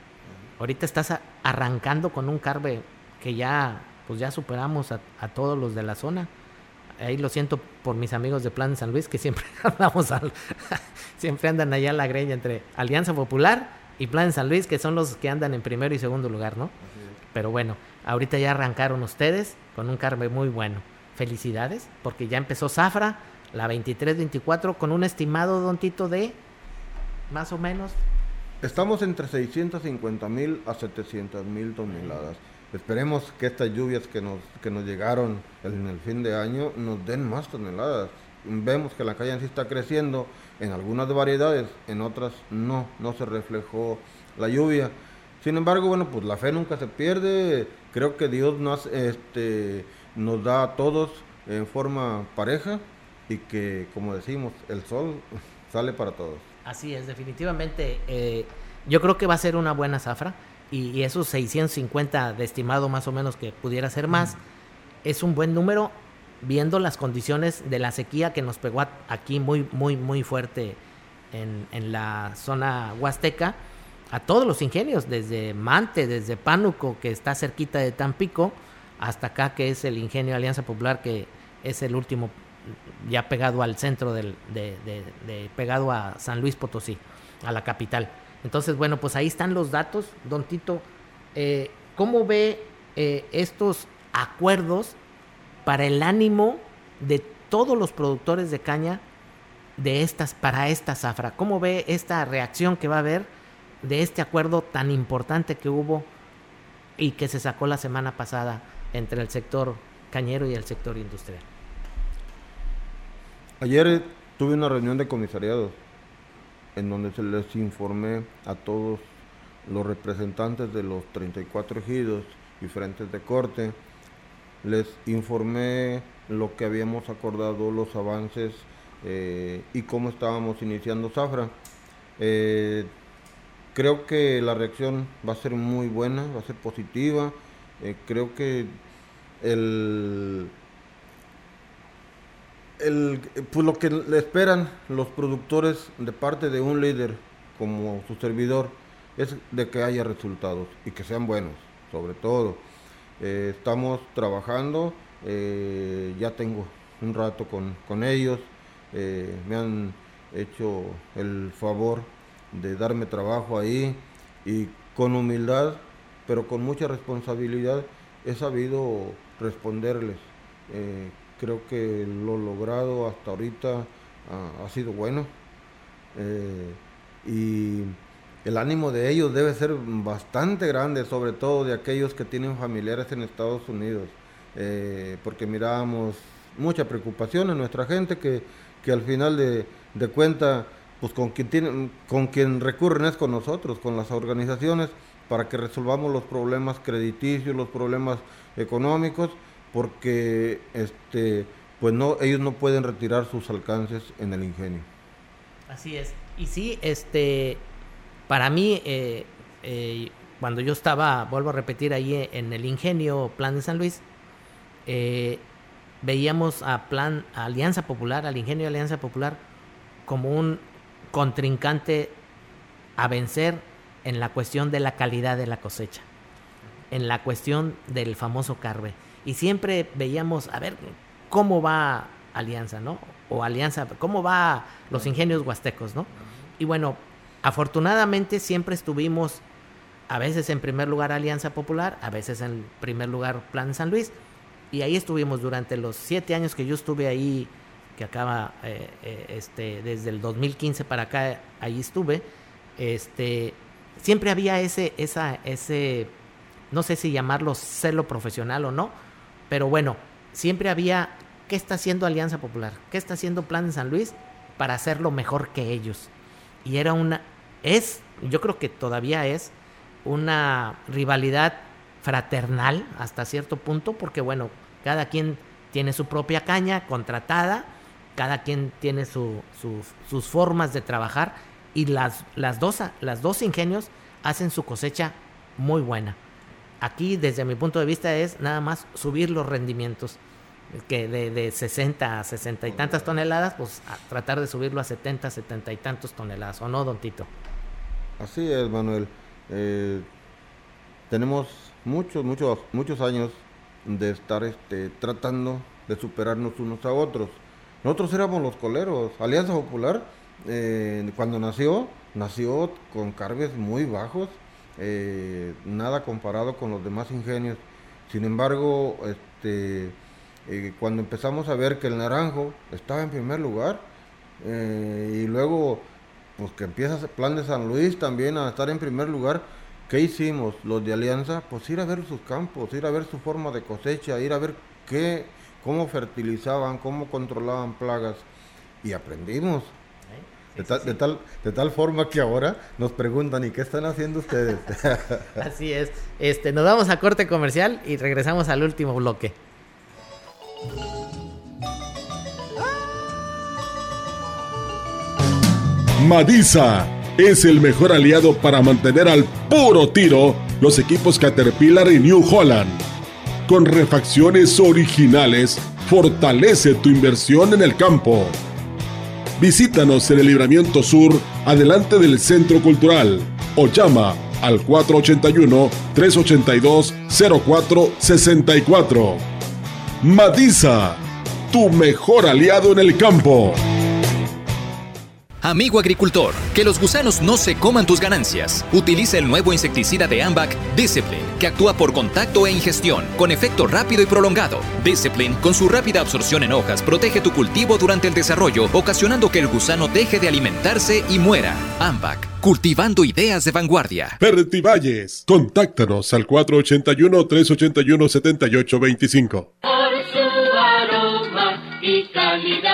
Ahorita estás arrancando con un Carve que ya, pues ya superamos a, a todos los de la zona ahí lo siento por mis amigos de Plan San Luis que siempre andamos al, siempre andan allá en la greña entre Alianza Popular y Plan San Luis que son los que andan en primero y segundo lugar, ¿no? Pero bueno, ahorita ya arrancaron ustedes con un carbe muy bueno. Felicidades, porque ya empezó Zafra, la 23-24, con un estimado, don Tito, de más o menos. Estamos entre 650 mil a 700 mil toneladas. Esperemos que estas lluvias que nos, que nos llegaron en el fin de año nos den más toneladas. Vemos que la calle en sí está creciendo en algunas variedades, en otras no, no se reflejó la lluvia. Sin embargo, bueno, pues la fe nunca se pierde. Creo que Dios nos, este, nos da a todos en forma pareja y que, como decimos, el sol sale para todos. Así es, definitivamente. Eh, yo creo que va a ser una buena zafra y, esos 650 de estimado más o menos que pudiera ser más, es un buen número viendo las condiciones de la sequía que nos pegó aquí muy, muy, muy fuerte en, la zona huasteca, a todos los ingenios, desde Mante, desde Pánuco, que está cerquita de Tampico, hasta acá, que es el ingenio Alianza Popular, que es el último ya pegado al centro del, de, de, pegado a San Luis Potosí, a la capital. Entonces, bueno, pues ahí están los datos, don Tito. Eh, ¿Cómo ve eh, estos acuerdos para el ánimo de todos los productores de caña de estas, para esta zafra? ¿Cómo ve esta reacción que va a haber de este acuerdo tan importante que hubo y que se sacó la semana pasada entre el sector cañero y el sector industrial? Ayer tuve una reunión de comisariados en donde se les informé a todos los representantes de los 34 ejidos y frentes de corte, les informé lo que habíamos acordado, los avances eh, y cómo estábamos iniciando Zafra. Eh, creo que la reacción va a ser muy buena, va a ser positiva. Eh, creo que el el, pues lo que le esperan los productores de parte de un líder como su servidor es de que haya resultados y que sean buenos, sobre todo. Eh, estamos trabajando, eh, ya tengo un rato con, ellos, eh, me han hecho el favor de darme trabajo ahí y con humildad, pero con mucha responsabilidad, he sabido responderles creo que lo logrado hasta ahorita ha sido bueno. Eh, y el ánimo de ellos debe ser bastante grande, sobre todo de aquellos que tienen familiares en Estados Unidos, eh, porque miramos mucha preocupación en nuestra gente que, al final de, de cuenta, pues con quien, tienen, con quien recurren es con nosotros, con las organizaciones, para que resolvamos los problemas crediticios, los problemas económicos porque este pues no ellos no pueden retirar sus alcances en el ingenio. Así es. Y sí, este para mí eh, eh, cuando yo estaba, vuelvo a repetir, ahí en el ingenio Plan de San Luis, eh, veíamos a Plan Alianza Popular, al ingenio Alianza Popular, como un contrincante a vencer en la cuestión de la calidad de la cosecha, en la cuestión del famoso carbe. Y siempre veíamos, a ver, cómo va Alianza, ¿no? O Alianza, cómo va los ingenios huastecos, ¿no? Y bueno, afortunadamente siempre estuvimos a veces en primer lugar Alianza Popular, a veces en primer lugar Plan San Luis, y ahí estuvimos durante los siete años que yo estuve ahí, que acaba eh, eh, este, desde el 2015 para acá, ahí estuve, este, siempre había ese, esa, ese, no sé si llamarlo celo profesional o no, pero bueno, siempre había qué está haciendo Alianza Popular, qué está haciendo Plan San Luis para hacerlo mejor que ellos. Y era una, es, yo creo que todavía es, una rivalidad fraternal hasta cierto punto, porque bueno, cada quien tiene su propia caña contratada, cada quien tiene sus formas de trabajar y las, las, dos, las dos ingenios hacen su cosecha muy buena. Aquí, desde mi punto de vista, es nada más subir los rendimientos, que de, de 60 a 60 y tantas toneladas, pues tratar de subirlo a 70, 70 y tantos toneladas, ¿o no, don Tito? Así es, Manuel. Eh, tenemos muchos, muchos, muchos años de estar este, tratando de superarnos unos a otros. Nosotros éramos los coleros. Alianza Popular, eh, cuando nació, nació con cargues muy bajos, eh, nada comparado con los demás ingenios. Sin embargo, este, cuando empezamos a ver que el naranjo estaba en primer lugar, y luego pues que empieza el plan de San Luis también a estar en primer lugar. ¿Qué hicimos los de Alianza? Pues ir a ver sus campos, ir a ver su forma de cosecha, ir a ver qué, cómo fertilizaban, cómo controlaban plagas y aprendimos. De tal, de, tal, de tal forma que ahora nos preguntan, ¿y qué están haciendo ustedes? Así es. Este, nos vamos a corte comercial y regresamos al último bloque. Madisa es el mejor aliado para mantener al puro tiro los equipos Caterpillar y New Holland. Con refacciones originales, fortalece tu inversión en el campo. Visítanos en el Libramiento Sur, adelante del Centro Cultural, o llama al 481-382-0464. Madisa, tu mejor aliado en el campo. Amigo agricultor, que los gusanos no se coman tus ganancias. Utiliza el nuevo insecticida de Ambac, Discipline, que actúa por contacto e ingestión, con efecto rápido y prolongado. Discipline, con su rápida absorción en hojas, protege tu cultivo durante el desarrollo, ocasionando que el gusano deje de alimentarse y muera. Ambac, cultivando ideas de vanguardia. Valles, contáctanos al 481-381-7825. Por su aroma y calidad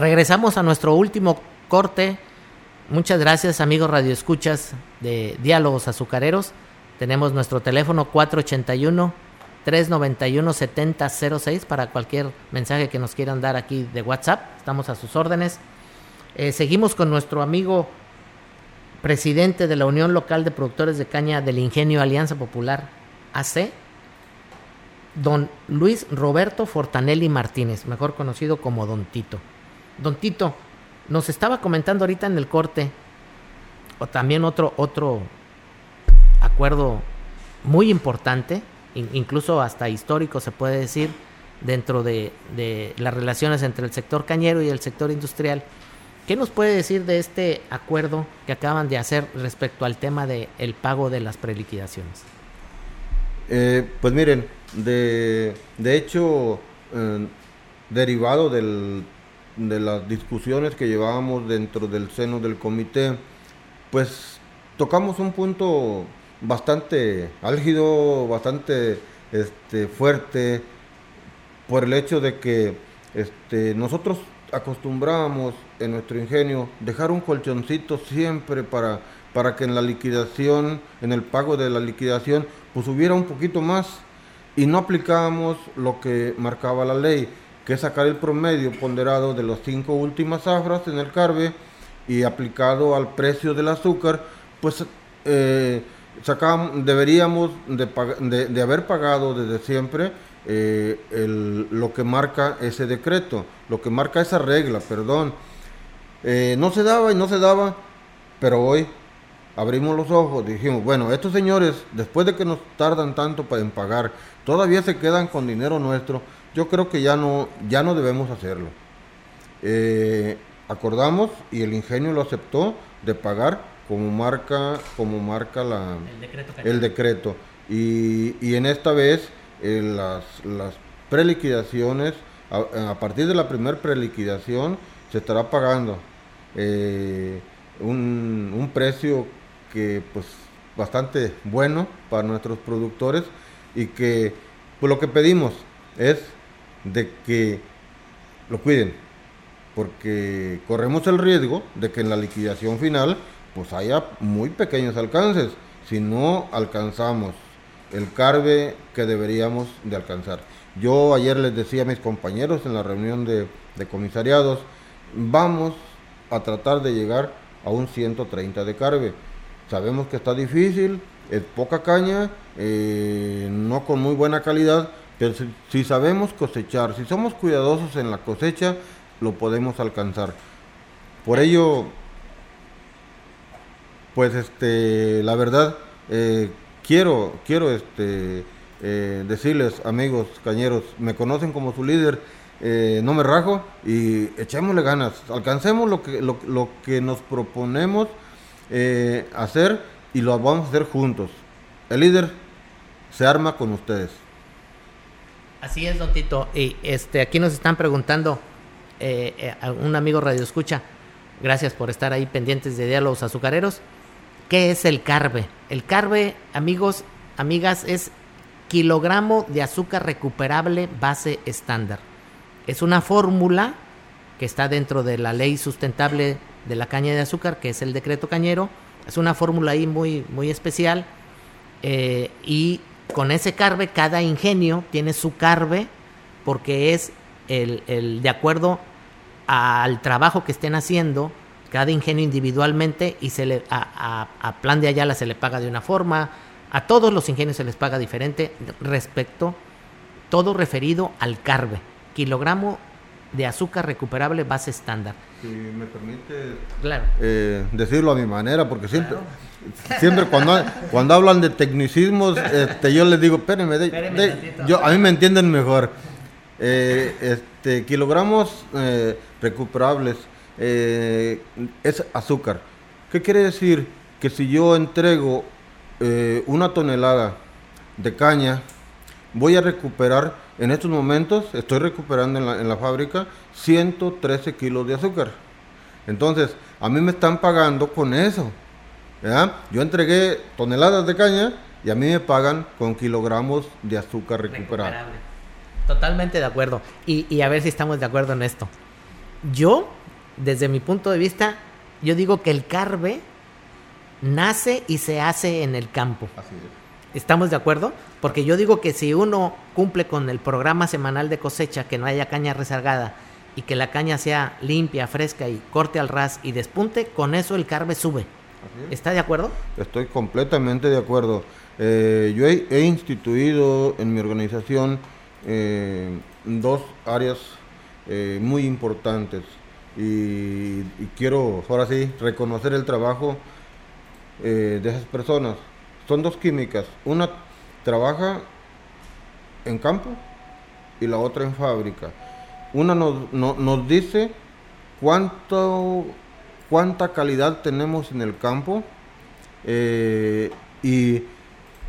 Regresamos a nuestro último corte. Muchas gracias amigos radioescuchas de Diálogos Azucareros. Tenemos nuestro teléfono 481 391 7006 para cualquier mensaje que nos quieran dar aquí de WhatsApp. Estamos a sus órdenes. Eh, seguimos con nuestro amigo presidente de la Unión Local de Productores de Caña del Ingenio Alianza Popular AC, don Luis Roberto Fortanelli Martínez, mejor conocido como Don Tito. Don Tito, nos estaba comentando ahorita en el corte, o también otro, otro acuerdo muy importante, incluso hasta histórico se puede decir, dentro de, las relaciones entre el sector cañero y el sector industrial, ¿Qué nos puede decir de este acuerdo que acaban de hacer respecto al tema del el pago de las preliquidaciones? Eh, pues miren, de, de hecho, eh, derivado del, de las discusiones que llevábamos dentro del seno del comité, pues tocamos un punto bastante álgido, bastante este, fuerte, por el hecho de que este, nosotros acostumbrábamos en nuestro ingenio dejar un colchoncito siempre para, para que en la liquidación, en el pago de la liquidación, pues hubiera un poquito más y no aplicábamos lo que marcaba la ley, que sacar el promedio ponderado de las cinco últimas zafras en el carbe y aplicado al precio del azúcar, pues eh, deberíamos de, de, haber pagado desde siempre eh, lo que marca ese decreto, lo que marca esa regla, perdón. Eh, no se daba y no se daba, pero hoy abrimos los ojos, dijimos, bueno, estos señores, después de que nos tardan tanto en pagar, todavía se quedan con dinero nuestro, yo creo que ya no, ya no debemos hacerlo. Eh, acordamos y el ingenio lo aceptó de pagar como marca, como marca la, el decreto. Y, y, en esta vez eh, las, las preliquidaciones, a, partir de la primera preliquidación, se estará pagando eh, un, un precio que pues bastante bueno para nuestros productores y que pues lo que pedimos es de que lo cuiden porque corremos el riesgo de que en la liquidación final pues haya muy pequeños alcances si no alcanzamos el carbe que deberíamos de alcanzar. Yo ayer les decía a mis compañeros en la reunión de, comisariados, vamos a tratar de llegar a un 130 de carbe Sabemos que está difícil, es poca caña, eh, no con muy buena calidad, pero si, sabemos cosechar, si somos cuidadosos en la cosecha, lo podemos alcanzar. Por ello, pues este, la verdad, eh, quiero, quiero este, eh, decirles, amigos cañeros, me conocen como su líder, no me rajo y echémosle ganas, alcancemos lo que, lo, que nos proponemos eh, hacer y lo vamos a hacer juntos. El líder se arma con ustedes. Así es, don Tito. Y este, aquí nos están preguntando, eh, eh, un amigo Radio Escucha, gracias por estar ahí pendientes de diálogos azucareros. ¿Qué es el carbe? El carbe, amigos, amigas, es kilogramo de azúcar recuperable base estándar. Es una fórmula que está dentro de la ley sustentable de la caña de azúcar, que es el decreto cañero. Es una fórmula ahí muy, muy especial. Eh, y con ese carbe, cada ingenio tiene su carbe porque es el, de acuerdo al trabajo que estén haciendo, cada ingenio individualmente y se le, a, a, Plan de Ayala se le paga de una forma, a todos los ingenios se les paga diferente respecto, todo referido al carbe, kilogramo de azúcar recuperable base estándar. Si me permite eh, decirlo a mi manera, porque siempre, siempre cuando, cuando hablan de tecnicismos, este, yo les digo, espérenme, yo, a mí me entienden mejor. Eh, este, kilogramos eh, recuperables es azúcar. ¿Qué quiere decir? Que si yo entrego una tonelada de caña, voy a recuperar en estos momentos estoy recuperando en la, fábrica 113 kilos de azúcar. Entonces, a mí me están pagando con eso. Yo entregué toneladas de caña y a mí me pagan con kilogramos de azúcar recuperado. Totalmente de acuerdo. Y, y, a ver si estamos de acuerdo en esto. Yo, desde mi punto de vista, yo digo que el carbe nace y se hace en el campo. Así es. ¿Estamos de acuerdo? Porque yo digo que si uno cumple con el programa semanal de cosecha, que no haya caña rezagada y que la caña sea limpia, fresca y corte al ras y despunte, con eso el carbe sube. ¿Está de acuerdo? Estoy completamente de acuerdo. Eh, yo he, instituido en mi organización eh, dos áreas eh, muy importantes y, y, quiero ahora sí reconocer el trabajo de esas personas son dos químicas. Una trabaja en campo y la otra en fábrica. Una nos, nos dice cuánto, cuánta calidad tenemos en el campo eh, y,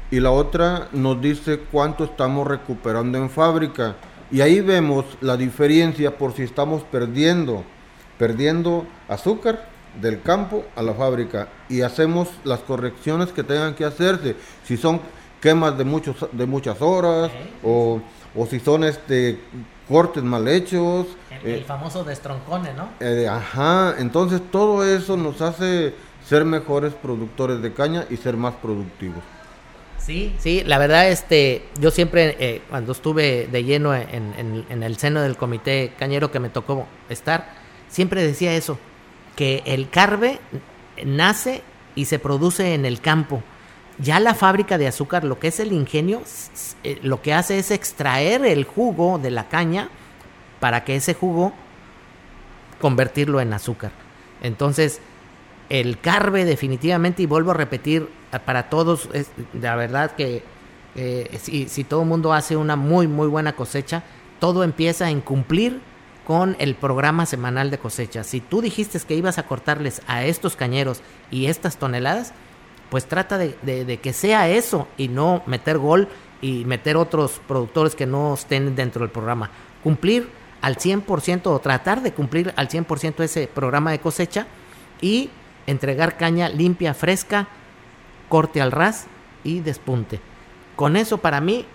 y la otra nos dice cuánto estamos recuperando en fábrica. Y ahí vemos la diferencia por si estamos perdiendo, perdiendo azúcar del campo a la fábrica y hacemos las correcciones que tengan que hacerse. Si son quemas de muchos de muchas horas o, o, si son este cortes mal hechos. El, eh, famoso destroncone, ¿no? Eh, ajá, entonces todo eso nos hace ser mejores productores de caña y ser más productivos. Sí, sí, la verdad, este, yo siempre, eh, cuando estuve de lleno en, en, el seno del comité cañero que me tocó estar, siempre decía eso, que el carbe nace y se produce en el campo. Ya la fábrica de azúcar, lo que es el ingenio, eh, lo que hace es extraer el jugo de la caña para que ese jugo convertirlo en azúcar. Entonces, el carbe definitivamente, y vuelvo a repetir, para todos, es, la verdad que eh, si, si, todo el mundo hace una muy, muy buena cosecha, todo empieza en cumplir con el programa semanal de cosecha. Si tú dijiste que ibas a cortarles a estos cañeros y estas toneladas, pues trata de, que sea eso y no meter gol y meter otros productores que no estén dentro del programa. Cumplir al 100% o tratar de cumplir al 100% ese programa de cosecha y entregar caña limpia, fresca, corte al ras y despunte. Con eso para mí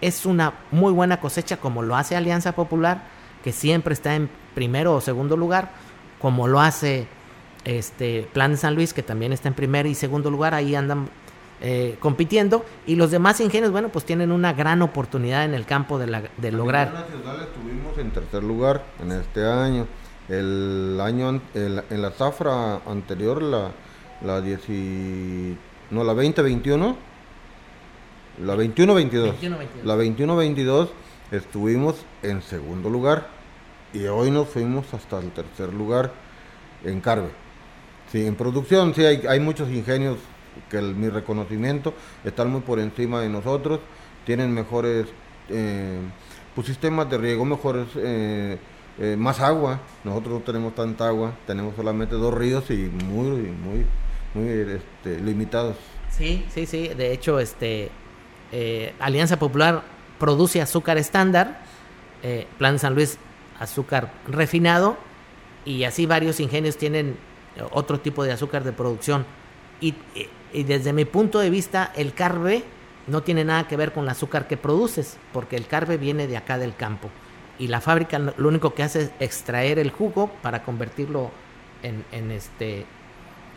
es una muy buena cosecha como lo hace Alianza Popular, que siempre está en primero o segundo lugar, como lo hace este Plan de San Luis, que también está en primer y segundo lugar, ahí andan eh, compitiendo y los demás ingenios, bueno, pues tienen una gran oportunidad en el campo de, la, de lograr. Nacional estuvimos en tercer lugar en este año. El año en la zafra anterior, la, la no, la 2021, la 21-22, la 21-22 estuvimos en segundo lugar y hoy nos fuimos hasta el tercer lugar en Carve. Sí, en producción sí hay, hay muchos ingenios que mi reconocimiento están muy por encima de nosotros, tienen mejores eh, pues, sistemas de riego, mejores eh, eh, más agua. Nosotros no tenemos tanta agua, tenemos solamente dos ríos y muy, muy, muy este, limitados. Sí, sí, sí. De hecho, este Alianza Popular produce azúcar estándar, Plan San Luis azúcar refinado y así varios ingenios tienen otro tipo de azúcar de producción. Y, y, desde mi punto de vista, el carbe no tiene nada que ver con el azúcar que produces, porque el carbe viene de acá del campo y la fábrica lo único que hace es extraer el jugo para convertirlo en, este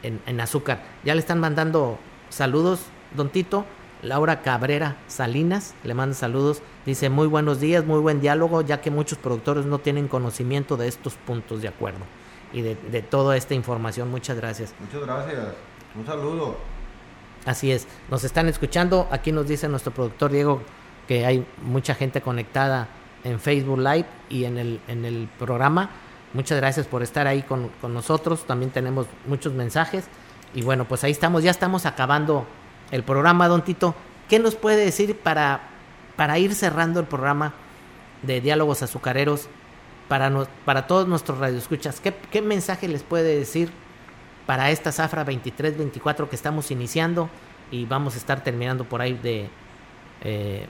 en, azúcar. Ya le están mandando saludos, don Tito. Laura Cabrera Salinas le manda saludos. Dice muy buenos días, muy buen diálogo, ya que muchos productores no tienen conocimiento de estos puntos de acuerdo y de, de toda esta información. Muchas gracias. Muchas gracias. Un saludo. Así es. Nos están escuchando. Aquí nos dice nuestro productor Diego que hay mucha gente conectada en Facebook Live y en el, en el programa. Muchas gracias por estar ahí con, nosotros. También tenemos muchos mensajes. Y bueno, pues ahí estamos, ya estamos acabando el programa, don Tito. ¿Qué nos puede decir para, para ir cerrando el programa de Diálogos Azucareros para, para todos nuestros radioescuchas? ¿Qué, ¿Qué mensaje les puede decir para esta zafra 23-24 que estamos iniciando y vamos a estar terminando por ahí de eh,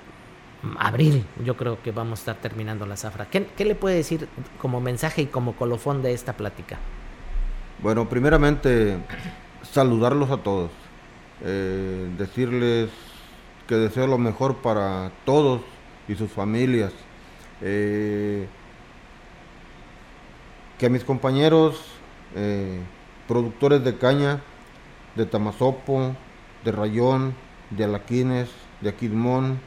abril, yo creo que vamos a estar terminando la zafra. ¿Qué, le puede decir como mensaje y como colofón de esta plática? Bueno, primeramente, saludarlos a todos, eh, decirles que deseo lo mejor para todos y sus familias. Eh, que mis compañeros eh, productores de caña, de Tamazopo, de Rayón, de Alaquines, de Aquilmón,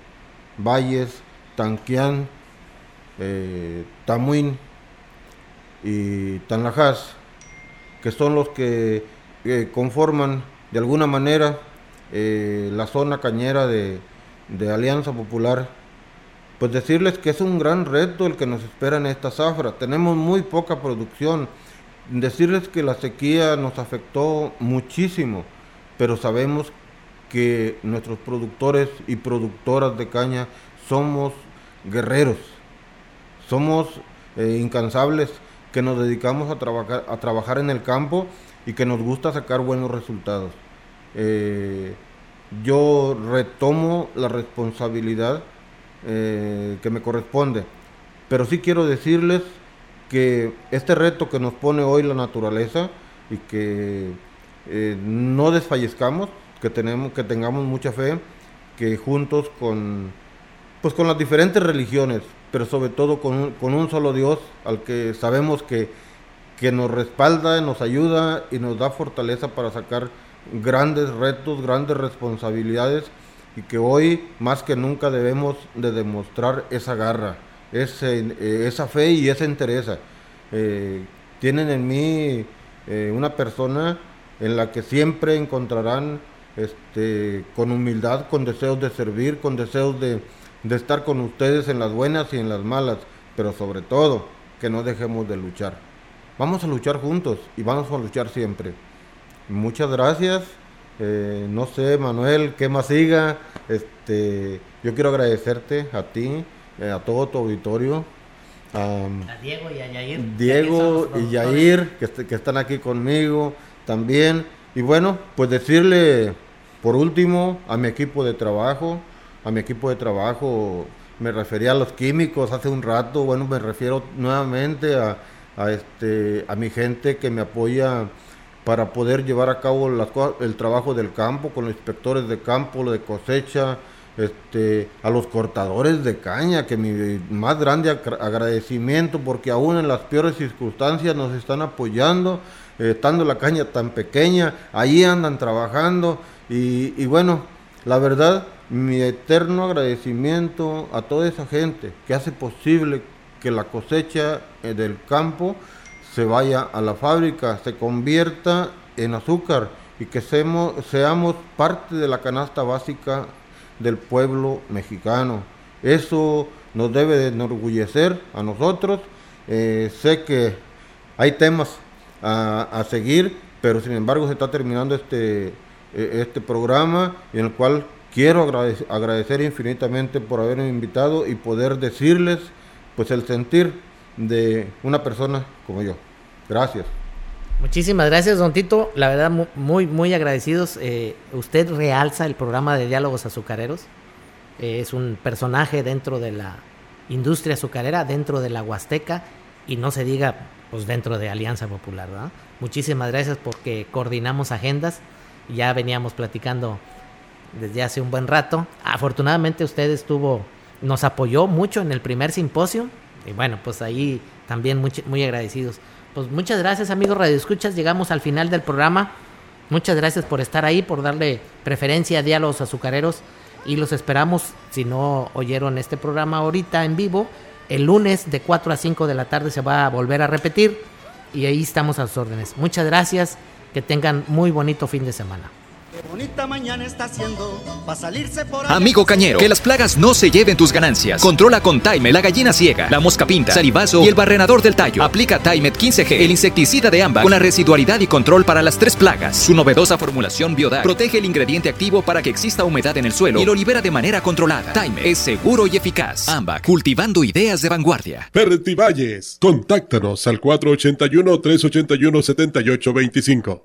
Valles, Tanquián, eh, Tamuín y Tanlajas, que son los que eh, conforman de alguna manera eh, la zona cañera de, Alianza Popular, pues decirles que es un gran reto el que nos espera en esta zafra. Tenemos muy poca producción. Decirles que la sequía nos afectó muchísimo, pero sabemos que nuestros productores y productoras de caña somos guerreros, somos eh, incansables, que nos dedicamos a trabajar, en el campo y que nos gusta sacar buenos resultados. Eh, yo retomo la responsabilidad eh, que me corresponde, pero sí quiero decirles que este reto que nos pone hoy la naturaleza y que eh, no desfallezcamos, que tenemos, que tengamos mucha fe, que juntos con, pues con las diferentes religiones, pero sobre todo con con un solo Dios al que sabemos que, que nos respalda, nos ayuda y nos da fortaleza para sacar grandes retos, grandes responsabilidades y que hoy más que nunca debemos de demostrar esa garra, ese, eh, esa fe y esa entereza. Eh, tienen en mí eh, una persona en la que siempre encontrarán este, con humildad, con deseos de servir, con deseos de, de estar con ustedes en las buenas y en las malas, pero sobre todo que no dejemos de luchar. Vamos a luchar juntos y vamos a luchar siempre. Muchas gracias. No sé, Manuel, qué más siga. Este, yo quiero agradecerte a ti, eh, a todo tu auditorio. a Diego y a Yair. Diego y Yair, que, que están aquí conmigo también. Y bueno, pues decirle por último a mi equipo de trabajo, a mi equipo de trabajo, me refería a los químicos hace un rato, bueno, me refiero nuevamente a, a este, a mi gente que me apoya para poder llevar a cabo el trabajo del campo, con los inspectores de campo, de cosecha, este, a los cortadores de caña, que mi más grande agradecimiento, porque aún en las peores circunstancias nos están apoyando, eh, estando la caña tan pequeña, ahí andan trabajando, y, y bueno, la verdad, mi eterno agradecimiento a toda esa gente que hace posible que la cosecha eh, del campo se vaya a la fábrica, se convierta en azúcar y que seamos, seamos parte de la canasta básica del pueblo mexicano. Eso nos debe de enorgullecer a nosotros. Eh, sé que hay temas a, seguir, pero sin embargo se está terminando este, e, este programa en el cual quiero agradecer, agradecer infinitamente por haberme invitado y poder decirles pues el sentir de una persona como yo. Gracias. Muchísimas gracias, don Tito. La verdad, muy, muy agradecidos. Eh, usted realza el programa de diálogos azucareros. Eh, es un personaje dentro de la industria azucarera, dentro de la Huasteca y no se diga, pues dentro de Alianza Popular. ¿verdad? Muchísimas gracias porque coordinamos agendas. Ya veníamos platicando desde hace un buen rato. Afortunadamente usted estuvo, nos apoyó mucho en el primer simposio y bueno, pues ahí también muy, muy agradecidos. Pues muchas gracias amigos Radio Escuchas, llegamos al final del programa. Muchas gracias por estar ahí, por darle preferencia a diálogos azucareros y los esperamos, si no oyeron este programa ahorita en vivo, el lunes de 4 a 5 de la tarde se va a volver a repetir y ahí estamos a sus órdenes. Muchas gracias, que tengan muy bonito fin de semana bonita mañana está haciendo salirse por Amigo cañero, que las plagas no se lleven tus ganancias. Controla con Time la gallina ciega, la mosca pinta, salivazo y el barrenador del tallo. Aplica Timet 15G, el insecticida de ámbar, con la residualidad y control para las tres plagas. Su novedosa formulación Biodac protege el ingrediente activo para que exista humedad en el suelo y lo libera de manera controlada. Time es seguro y eficaz. Ambac, cultivando ideas de vanguardia. Valles, contáctanos al 481 381 7825.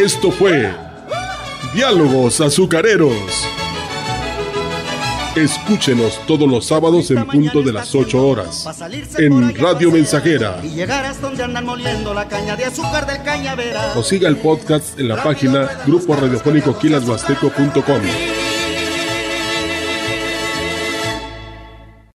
Esto fue Diálogos Azucareros. Escúchenos todos los sábados en punto de las 8 horas en Radio Mensajera. Y llegarás donde andan moliendo la caña de azúcar del cañavera. O siga el podcast en la página grupo radiofónico quilashuasteco.com.